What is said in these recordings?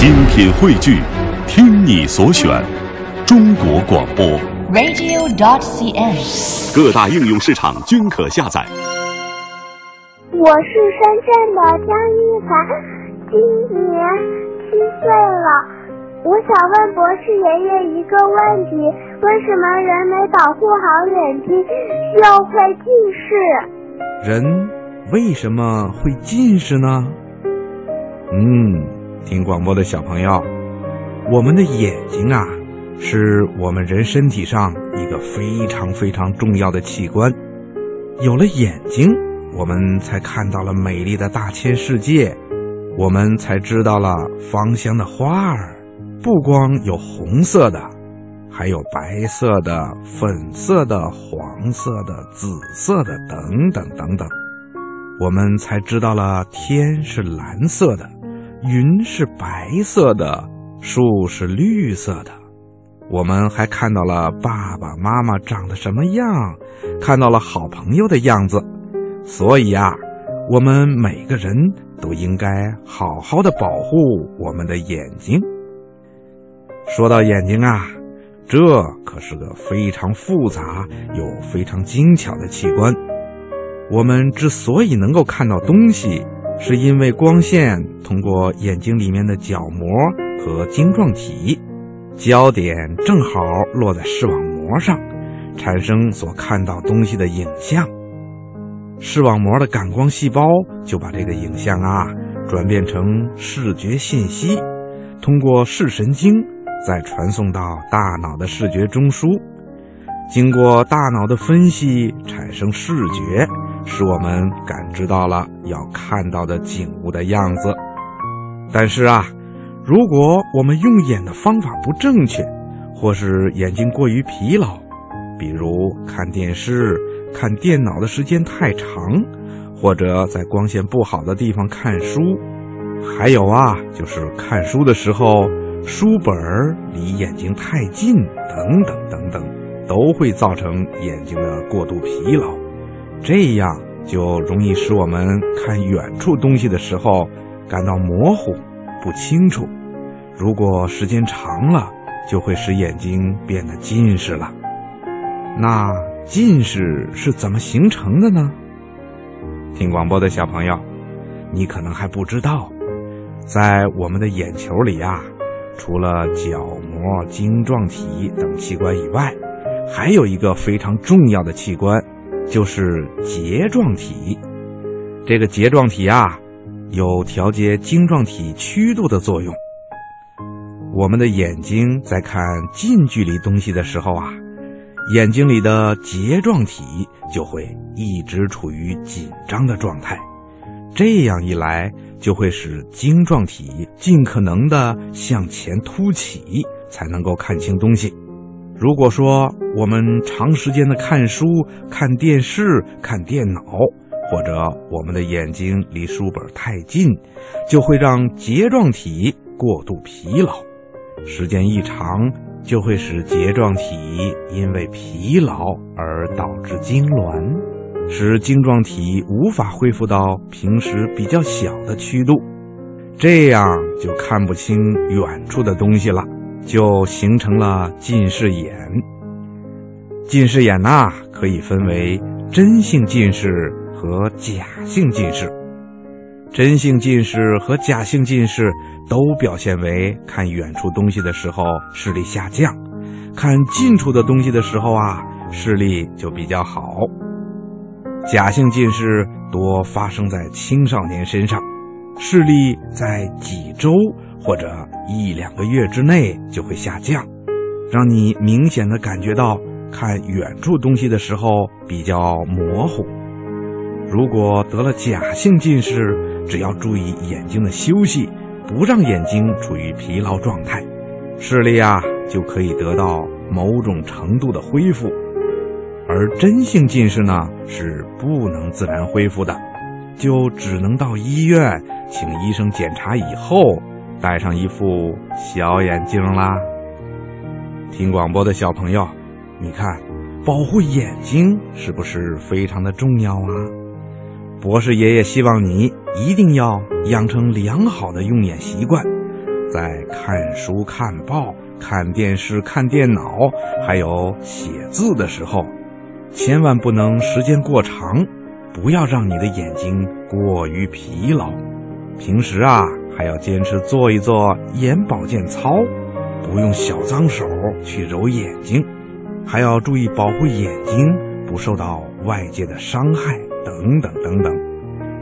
精品汇聚，听你所选，中国广播。radio.cn。各大应用市场均可下载。我是深圳的江一凡，今年七岁了。我想问博士爷爷一个问题：为什么人没保护好眼睛就会近视？人为什么会近视呢？嗯，听广播的小朋友，我们的眼睛啊，是我们人身体上一个非常非常重要的器官。有了眼睛，我们才看到了美丽的大千世界，我们才知道了芳香的花儿。不光有红色的，还有白色的、粉色的、黄色的、紫色的等等等等。我们才知道了天是蓝色的，云是白色的，树是绿色的。我们还看到了爸爸妈妈长得什么样，看到了好朋友的样子。所以啊，我们每个人都应该好好的保护我们的眼睛。说到眼睛啊，这可是个非常复杂又非常精巧的器官。我们之所以能够看到东西，是因为光线通过眼睛里面的角膜和晶状体，焦点正好落在视网膜上，产生所看到东西的影像。视网膜的感光细胞就把这个影像啊转变成视觉信息，通过视神经再传送到大脑的视觉中枢，经过大脑的分析产生视觉。使我们感知到了要看到的景物的样子，但是啊，如果我们用眼的方法不正确，或是眼睛过于疲劳，比如看电视、看电脑的时间太长，或者在光线不好的地方看书，还有啊，就是看书的时候书本离眼睛太近，等等等等，都会造成眼睛的过度疲劳。这样就容易使我们看远处东西的时候感到模糊、不清楚。如果时间长了，就会使眼睛变得近视了。那近视是怎么形成的呢？听广播的小朋友，你可能还不知道，在我们的眼球里啊，除了角膜、晶状体等器官以外，还有一个非常重要的器官。就是睫状体，这个睫状体啊，有调节晶状体曲度的作用。我们的眼睛在看近距离东西的时候啊，眼睛里的睫状体就会一直处于紧张的状态。这样一来，就会使晶状体尽可能的向前凸起，才能够看清东西。如果说我们长时间的看书、看电视、看电脑，或者我们的眼睛离书本太近，就会让睫状体过度疲劳。时间一长，就会使睫状体因为疲劳而导致痉挛，使晶状体无法恢复到平时比较小的曲度，这样就看不清远处的东西了。就形成了近视眼。近视眼呐、可以分为真性近视和假性近视。真性近视和假性近视都表现为看远处东西的时候视力下降，看近处的东西的时候啊视力就比较好。假性近视多发生在青少年身上，视力在几周。或者一两个月之内就会下降，让你明显的感觉到看远处东西的时候比较模糊。如果得了假性近视，只要注意眼睛的休息，不让眼睛处于疲劳状态，视力啊就可以得到某种程度的恢复。而真性近视呢是不能自然恢复的，就只能到医院请医生检查以后。戴上一副小眼镜啦。听广播的小朋友，你看，保护眼睛是不是非常的重要啊？博士爷爷希望你一定要养成良好的用眼习惯，在看书、看报、看电视、看电脑，还有写字的时候，千万不能时间过长，不要让你的眼睛过于疲劳。平时啊，还要坚持做一做眼保健操，不用小脏手去揉眼睛，还要注意保护眼睛不受到外界的伤害，等等等等。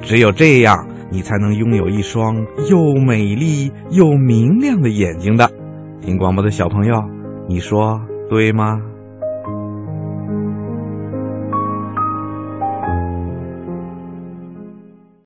只有这样，你才能拥有一双又美丽又明亮的眼睛的。听广播的小朋友，你说对吗？